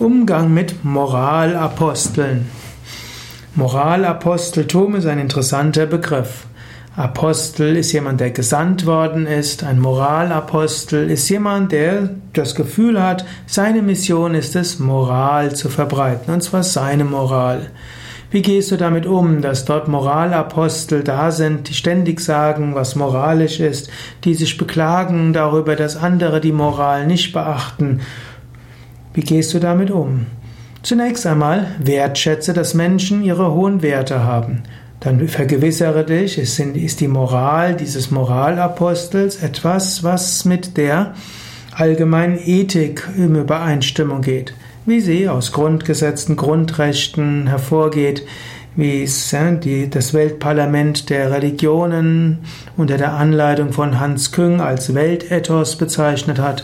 Umgang mit Moralaposteln. Moralaposteltum ist ein interessanter Begriff. Apostel ist jemand, der gesandt worden ist. Ein Moralapostel ist jemand, der das Gefühl hat, seine Mission ist es, Moral zu verbreiten, und zwar seine Moral. Wie gehst du damit um, dass dort Moralapostel da sind, die ständig sagen, was moralisch ist, die sich beklagen darüber, dass andere die Moral nicht beachten wie gehst du damit um? Zunächst einmal wertschätze, dass Menschen ihre hohen Werte haben. Dann vergewissere dich, ist die Moral dieses Moralapostels etwas, was mit der allgemeinen Ethik in Übereinstimmung geht, wie sie aus Grundgesetzen, Grundrechten hervorgeht, wie es die, das Weltparlament der Religionen unter der Anleitung von Hans Küng als Weltethos bezeichnet hat,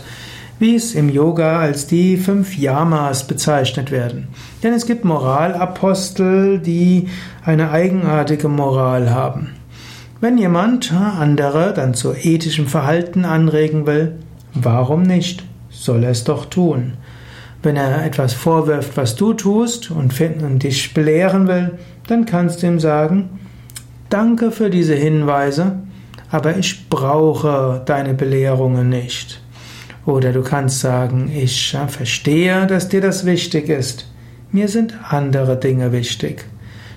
wie es im Yoga als die fünf Yamas bezeichnet werden. Denn es gibt Moralapostel, die eine eigenartige Moral haben. Wenn jemand andere dann zu ethischem Verhalten anregen will, warum nicht? Soll er es doch tun. Wenn er etwas vorwirft, was du tust und, und dich belehren will, dann kannst du ihm sagen, danke für diese Hinweise, aber ich brauche deine Belehrungen nicht. Oder du kannst sagen, ich verstehe, dass dir das wichtig ist. Mir sind andere Dinge wichtig.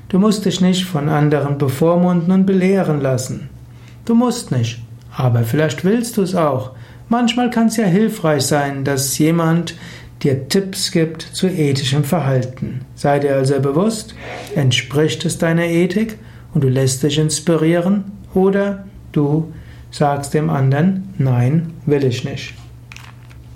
Du musst dich nicht von anderen bevormunden und belehren lassen. Du musst nicht, aber vielleicht willst du es auch. Manchmal kann es ja hilfreich sein, dass jemand dir Tipps gibt zu ethischem Verhalten. Sei dir also bewusst, entspricht es deiner Ethik und du lässt dich inspirieren oder du sagst dem anderen, nein, will ich nicht.